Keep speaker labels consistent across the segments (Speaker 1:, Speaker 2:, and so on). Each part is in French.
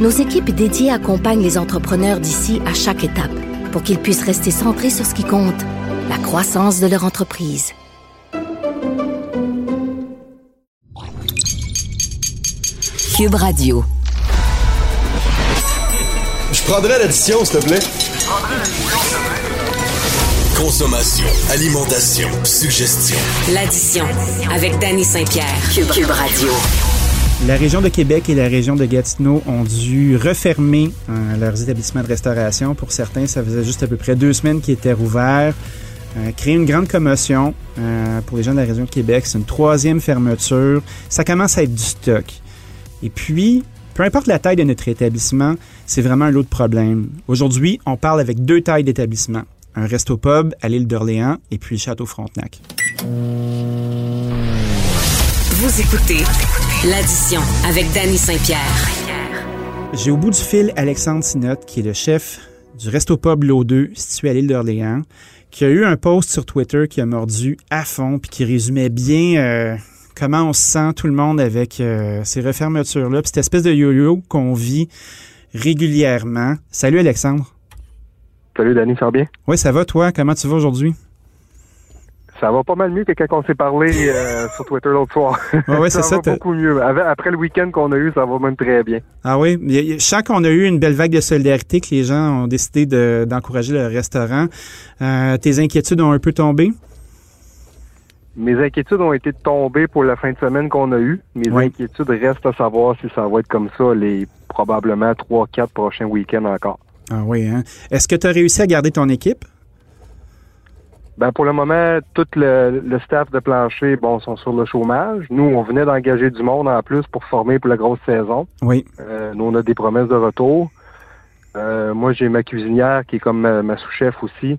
Speaker 1: nos équipes dédiées accompagnent les entrepreneurs d'ici à chaque étape pour qu'ils puissent rester centrés sur ce qui compte, la croissance de leur entreprise.
Speaker 2: Cube Radio.
Speaker 3: Je prendrais l'addition, s'il te plaît. Consommation, alimentation, suggestion.
Speaker 2: L'addition avec Danny Saint-Pierre. Cube, Cube Radio.
Speaker 4: La région de Québec et la région de Gatineau ont dû refermer euh, leurs établissements de restauration. Pour certains, ça faisait juste à peu près deux semaines qu'ils étaient rouverts. Euh, créer une grande commotion euh, pour les gens de la région de Québec. C'est une troisième fermeture. Ça commence à être du stock. Et puis, peu importe la taille de notre établissement, c'est vraiment un lot de problèmes. Aujourd'hui, on parle avec deux tailles d'établissement. Un resto-pub à l'île d'Orléans et puis Château Frontenac.
Speaker 2: Vous écoutez l'addition avec Danny Saint-Pierre.
Speaker 4: J'ai au bout du fil Alexandre Sinotte, qui est le chef du Resto Pub L'Eau 2, situé à l'île d'Orléans, qui a eu un post sur Twitter qui a mordu à fond puis qui résumait bien euh, comment on se sent tout le monde avec euh, ces refermetures-là, puis cette espèce de yo-yo qu'on vit régulièrement. Salut Alexandre.
Speaker 5: Salut Danny, ça va bien?
Speaker 4: Oui, ça va toi? Comment tu vas aujourd'hui?
Speaker 5: Ça va pas mal mieux que quand on s'est parlé euh, sur Twitter l'autre soir.
Speaker 4: Ouais, c'est
Speaker 5: ça.
Speaker 4: ça,
Speaker 5: va beaucoup mieux. Après le week-end qu'on a eu, ça va même très bien.
Speaker 4: Ah oui, je sens qu'on a eu une belle vague de solidarité, que les gens ont décidé de- d'encourager le restaurant. Euh, tes inquiétudes ont un peu tombé?
Speaker 5: Mes inquiétudes ont été tombées pour la fin de semaine qu'on a eue. Mes
Speaker 4: Oui.
Speaker 5: inquiétudes restent à savoir si ça va être comme ça les probablement trois, quatre prochains week-ends encore.
Speaker 4: Ah oui, hein? Est-ce que tu as réussi à garder ton équipe?
Speaker 5: Ben pour le moment, tout le, le staff de plancher, bon, sont sur le chômage. Nous, on venait d'engager du monde en plus pour former pour la grosse saison.
Speaker 4: Oui.
Speaker 5: Euh, nous, on a des promesses de retour. Euh, moi, j'ai ma cuisinière qui est comme ma, ma sous-chef aussi.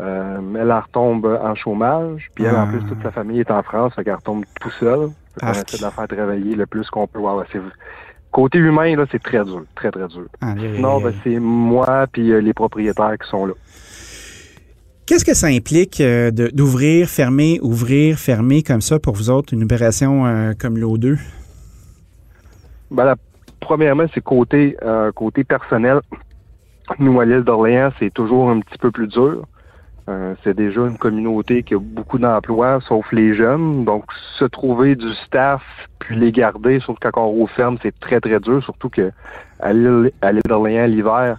Speaker 5: Euh, elle, retombe en chômage. Puis elle, en plus, toute sa famille est en France, fait qu'elle retombe tout seule. Qu'on
Speaker 4: Arc.
Speaker 5: essaie de la faire travailler le plus qu'on peut. C'est- Côté humain, là, c'est très dur, très, très dur. Sinon, ben, c'est moi puis euh, les propriétaires qui sont là.
Speaker 4: Qu'est-ce que ça implique euh, d'ouvrir, fermer, ouvrir, fermer comme ça pour vous autres, une opération euh, comme l'O2?
Speaker 5: Ben, premièrement, c'est côté euh, côté personnel. Nous, à l'île d'Orléans, c'est toujours un petit peu plus dur. C'est déjà une communauté qui a beaucoup d'emplois, sauf les jeunes. Donc, se trouver du staff, puis les garder, surtout quand on referme, c'est très, très dur. Surtout que à l'île d'Orléans, l'hiver,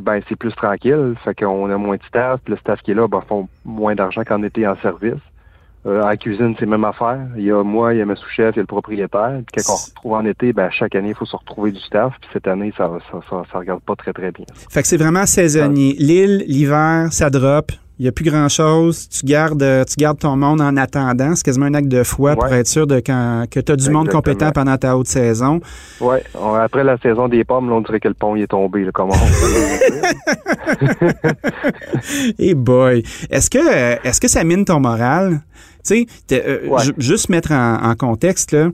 Speaker 5: ben c'est plus tranquille. Fait qu'on a moins de staff. Puis le staff qui est là, ben, font moins d'argent qu'en été en service. Euh, à la cuisine, c'est même affaire. Il y a moi, il y a ma sous-chef, il y a le propriétaire. Puis quand on se retrouve en été, ben, chaque année, il faut se retrouver du staff. Puis cette année, ça, ça, ça, ça regarde pas très, très bien.
Speaker 4: Fait que c'est vraiment saisonnier. L'île, l'hiver, ça drop. Il n'y a plus grand-chose. Tu gardes, euh, tu gardes ton monde en attendant. C'est quasiment un acte de foi pour être sûr de quand, que tu as du monde compétent pendant ta haute saison.
Speaker 5: On- après la saison des pommes, là, on dirait que le pont il est tombé. Là, comment on
Speaker 4: Et boy, est-ce que est-ce que ça mine ton moral? Tu sais, euh,
Speaker 5: Ouais.
Speaker 4: juste mettre en, en contexte là.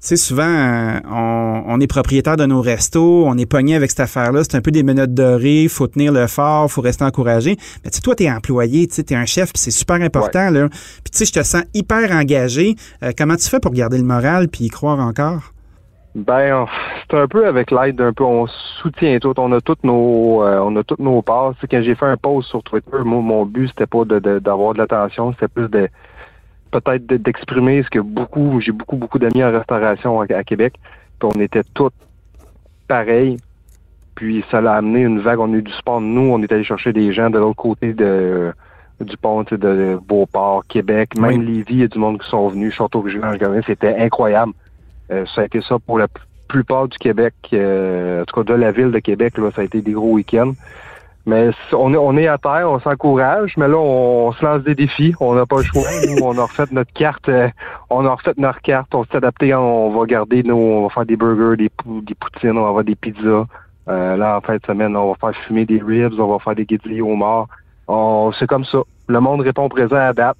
Speaker 4: Tu sais, souvent, euh, on, on est propriétaire de nos restos, on est pogné avec cette affaire-là. C'est un peu des menottes dorées, faut tenir le fort, faut rester encouragé. Mais tu sais, toi, t'es employé, tu sais, t'es un chef, puis c'est super important, là. Puis tu sais, je te sens hyper engagé. Euh, comment tu fais pour garder le moral puis y croire encore?
Speaker 5: Ben, c'est un peu avec l'aide d'un peu, on soutient tout, on a toutes nos, euh, on a toutes nos parts. Tu sais, quand j'ai fait un post sur Twitter, moi, mon but c'était pas de- de- d'avoir de, l'attention, c'était plus de peut-être de- d'exprimer ce que beaucoup, j'ai beaucoup beaucoup d'amis en restauration à, à Québec, puis on était tous pareils. Puis ça l'a amené une vague, on a eu du sport. Nous, on est allé chercher des gens de l'autre côté de du pont, de Beauport, Québec, même
Speaker 4: Oui.
Speaker 5: Lévis, il y a du monde qui sont venus, Château-Vigilant, c'était incroyable. Euh, ça a été ça pour la plupart du Québec, euh, en tout cas de la ville de Québec, là, ça a été des gros week-ends. Mais on est, on est à terre, on s'encourage, mais là, on, se lance des défis. On n'a pas le choix. Nous, on a refait notre carte, euh, on a refait notre carte, on s'est adapté, on va garder nos, on va faire des burgers, des, pou- des poutines, on va avoir des pizzas. Euh, là, en fin de semaine, on va faire fumer des ribs, on va faire des guidilles au mort. On- C'est comme ça. Le monde répond présent à date.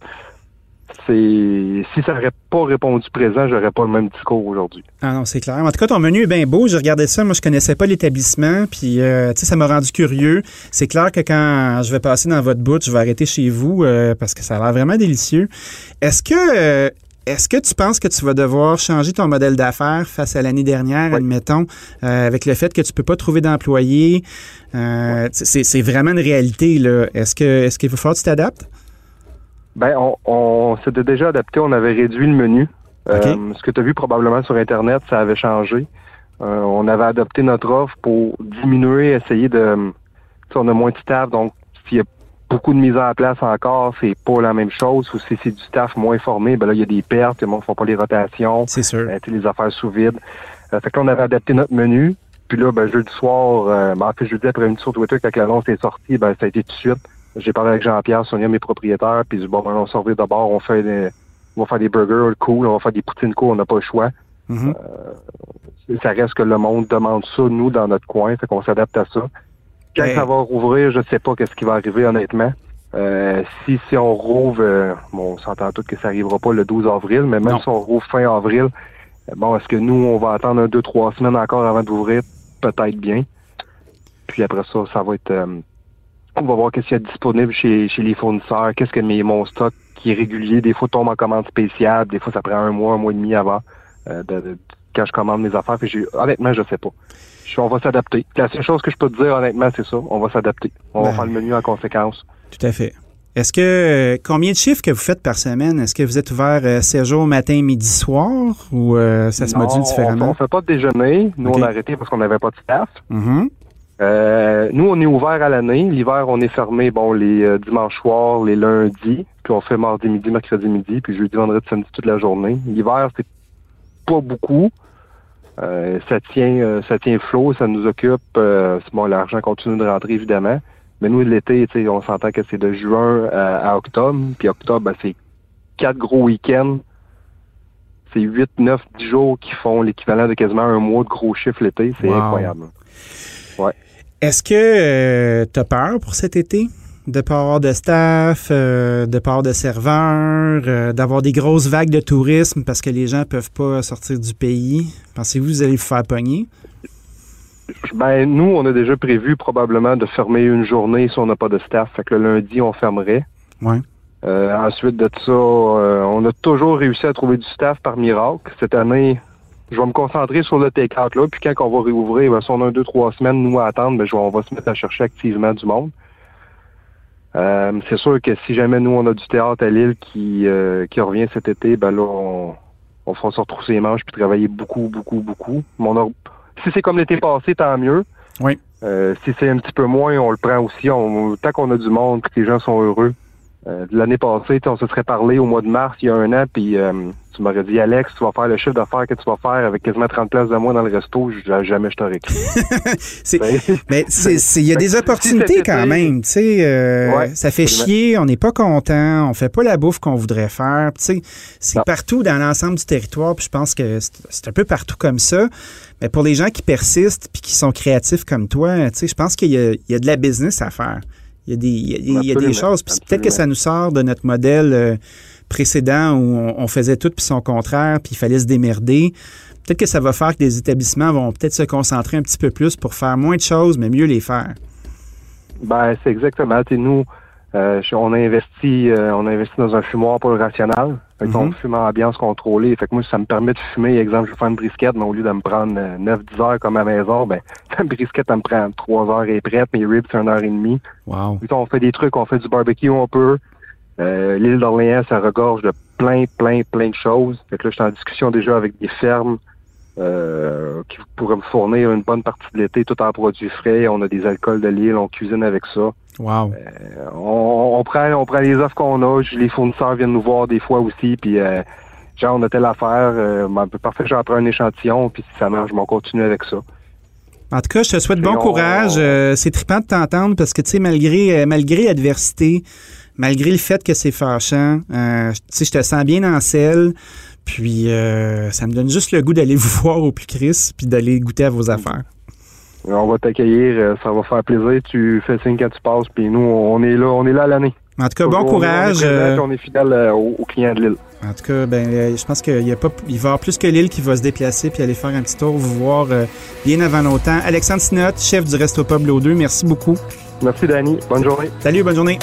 Speaker 5: C'est si ça n'aurait pas répondu présent, j'aurais pas le même discours aujourd'hui.
Speaker 4: Ah non, c'est clair. En tout cas, ton menu est bien beau. Je regardais ça. Moi, je connaissais pas l'établissement. Puis, euh, tu sais, ça m'a rendu curieux. C'est clair que quand je vais passer dans votre bout, je vais arrêter chez vous euh, parce que ça a l'air vraiment délicieux. Est-ce que, euh, est-ce que tu penses que tu vas devoir changer ton modèle d'affaires face à l'année dernière,
Speaker 5: Oui.
Speaker 4: admettons, euh, avec le fait que tu peux pas trouver d'employés? Euh, c'est, c'est vraiment une réalité, là. Est-ce que, est-ce qu'il va falloir que tu t'adaptes?
Speaker 5: Ben, on, on s'était déjà adapté, on avait réduit le menu. Euh, ce que tu as vu probablement sur Internet, ça avait changé. Euh, on avait adopté notre offre pour diminuer, essayer de... On a moins de staff, donc s'il y a beaucoup de mise en place encore, c'est pas la même chose. Ou si c'est du staff moins formé, ben là, il y a des pertes, le monde ne font pas les rotations,
Speaker 4: C'est sûr.
Speaker 5: tu sais, les affaires sous vide. Euh, fait que là, on avait adapté notre menu. Puis là, ben, jeudi soir, euh, ben, en fait, jeudi après-midi sur Twitter, quand l'annonce est sortie, ben, ça a été tout de suite. J'ai parlé avec Jean-Pierre, Sonia, mes propriétaires, puis j'ai dit, bon, ben, on sort d'abord, on fait des, on va faire des burgers cool, on va faire des poutines cool, on n'a pas le choix.
Speaker 4: Mhm.
Speaker 5: Ça reste que le monde demande ça, nous, dans notre coin, fait qu'on s'adapte à ça. Quand
Speaker 4: Ben-
Speaker 5: ça va rouvrir, je sais pas qu'est-ce qui va arriver, honnêtement. Euh, si, si on rouvre, euh, bon, on s'entend tout que ça arrivera pas le 12 avril, mais même
Speaker 4: Non.
Speaker 5: si on rouvre fin avril, euh, bon, est-ce que nous, on va attendre un, deux, trois semaines encore avant d'ouvrir? Peut-être bien. Puis après ça, ça va être, euh, on va voir qu'est-ce qu'il y a disponible chez, chez les fournisseurs, qu'est-ce que mes, mon stock qui est régulier, des fois tombe en commande spéciale, des fois ça prend un mois, un mois et demi avant, euh, de, de- quand je commande mes affaires. Puis honnêtement, je sais pas. Je- on va s'adapter. La seule chose que je peux te dire, honnêtement, c'est ça. On va s'adapter. On va
Speaker 4: Ben.
Speaker 5: faire le menu en conséquence.
Speaker 4: Tout à fait. Est-ce que combien de chiffres que vous faites par semaine? Est-ce que vous êtes ouvert euh, 7 jours matin, midi, soir? Ou euh, ça se
Speaker 5: Non,
Speaker 4: module différemment?
Speaker 5: on fait pas de déjeuner. Nous, on a arrêté parce qu'on n'avait pas de staff.
Speaker 4: Mhm.
Speaker 5: Euh, nous, on est ouvert à l'année. L'hiver, on est fermé, bon, les euh, dimanches soirs, les lundis, puis on fait mardi midi, mercredi midi, puis jeudi, vendredi, samedi toute la journée. L'hiver, c'est pas beaucoup. Euh, ça tient, euh, ça tient flot, ça nous occupe. Euh, bon, l'argent continue de rentrer évidemment. Mais nous, l'été, on s'entend que c'est de juin à, à octobre. Puis octobre, ben, c'est quatre gros week-ends. C'est 8, 9, 10 jours qui font l'équivalent de quasiment un mois de gros chiffres l'été. C'est
Speaker 4: Wow.
Speaker 5: incroyable.
Speaker 4: Est-ce que tu as peur pour cet été? De pas avoir de staff, euh, de pas avoir de serveurs, euh, d'avoir des grosses vagues de tourisme parce que les gens peuvent pas sortir du pays? Pensez-vous que vous allez vous faire pogner?
Speaker 5: Ben, nous, on a déjà prévu probablement de fermer une journée si on n'a pas de staff. Fait que le lundi, on fermerait.
Speaker 4: Ouais.
Speaker 5: Euh, ensuite de ça, euh, on a toujours réussi à trouver du staff par miracle. Cette année, je vais me concentrer sur le take-out là. Puis quand on va réouvrir, ben, si on a un, deux, trois semaines, nous, à attendre, ben, je vais- on va se mettre à chercher activement du monde. Euh, c'est sûr que si jamais nous, on a du théâtre à Lille qui, euh, qui revient cet été, ben là, on, on fera se retrousser les manches puis travailler beaucoup, beaucoup, beaucoup. Mais on a- si c'est comme l'été passé, tant mieux.
Speaker 4: Oui.
Speaker 5: Euh, si c'est un petit peu moins, on le prend aussi. On, tant qu'on a du monde que les gens sont heureux. Euh, L'année passée, on se serait parlé au mois de mars, il y a un an, puis euh, tu m'aurais dit, Alex, tu vas faire le chiffre d'affaires que tu vas faire avec quasiment 30 places de moins dans le resto. Jamais je t'aurais Ben,
Speaker 4: Mais c'est- c'est- il y a
Speaker 5: Fait
Speaker 4: des opportunités quand même. Tu sais, euh,
Speaker 5: Ouais,
Speaker 4: ça fait chier, on n'est pas content, on fait pas la bouffe qu'on voudrait faire. Tu sais, c'est partout dans l'ensemble du territoire. Puis je pense que c'est un peu partout comme ça. Mais pour les gens qui persistent puis qui sont créatifs comme toi, tu sais, je pense qu'il y, a- il y a de la business à faire. Il y a des, il y a- il y a des choses. Puis peut-être que ça nous sort de notre modèle euh, précédent où on, on faisait tout puis son contraire, puis il fallait se démerder. Peut-être que ça va faire que des établissements vont peut-être se concentrer un petit peu plus pour faire moins de choses, mais mieux les faire.
Speaker 5: Ben, c'est exactement. Sais, nous, euh, on a investi, euh, on a investi dans un fumoir pour le rationnel. Fait qu'on
Speaker 4: Mhm.
Speaker 5: fume en ambiance contrôlée. Fait que moi, ça me permet de fumer. Exemple, je vais faire une brisquette, mais au lieu de me prendre 9-10 heures comme à la maison, ben, la brisquette, elle me prend 3 heures et prête. Mes ribs, c'est 1 heure et demie.
Speaker 4: Wow.
Speaker 5: Puis, on fait des trucs, on fait du barbecue un peu. Euh, L'île d'Orléans, ça regorge de plein, plein, plein de choses. Fait que là, je suis en discussion déjà avec des fermes euh, qui pourraient me fournir une bonne partie de l'été, tout en produits frais. On a des alcools de l'île, on cuisine avec ça.
Speaker 4: Wow.
Speaker 5: Euh, on, on prend on prend les offres qu'on a. Les fournisseurs viennent nous voir des fois aussi. Puis, euh, genre, on a telle affaire. Euh, ben, parfait, j'en prends un échantillon. Puis, si ça marche, on continue avec ça.
Speaker 4: En tout cas, je te souhaite bon
Speaker 5: on-
Speaker 4: courage. Euh, c'est trippant de t'entendre parce que, tu sais, malgré, euh, malgré l'adversité, malgré le fait que c'est fâchant, tu sais, je te sens bien en selle. Puis, euh, ça me donne juste le goût d'aller vous voir au plus Chris puis d'aller goûter à vos affaires.
Speaker 5: On va t'accueillir, euh, ça va faire plaisir. Tu fais signe quand tu passes, puis nous, on est là, on est là à l'année.
Speaker 4: En tout cas, bon
Speaker 5: Toujours, on est
Speaker 4: courage. euh,
Speaker 5: On est fidèle euh, aux, aux clients de l'île.
Speaker 4: En tout cas, ben, euh, je pense qu'il y a pas, il va y avoir plus que l'île qui va se déplacer puis aller faire un petit tour, vous voir bien avant nos temps. Alexandre Sinot, chef du Resto Pub L'O2, merci beaucoup.
Speaker 5: Merci, Danny. Bonne journée.
Speaker 4: Salut, bonne journée.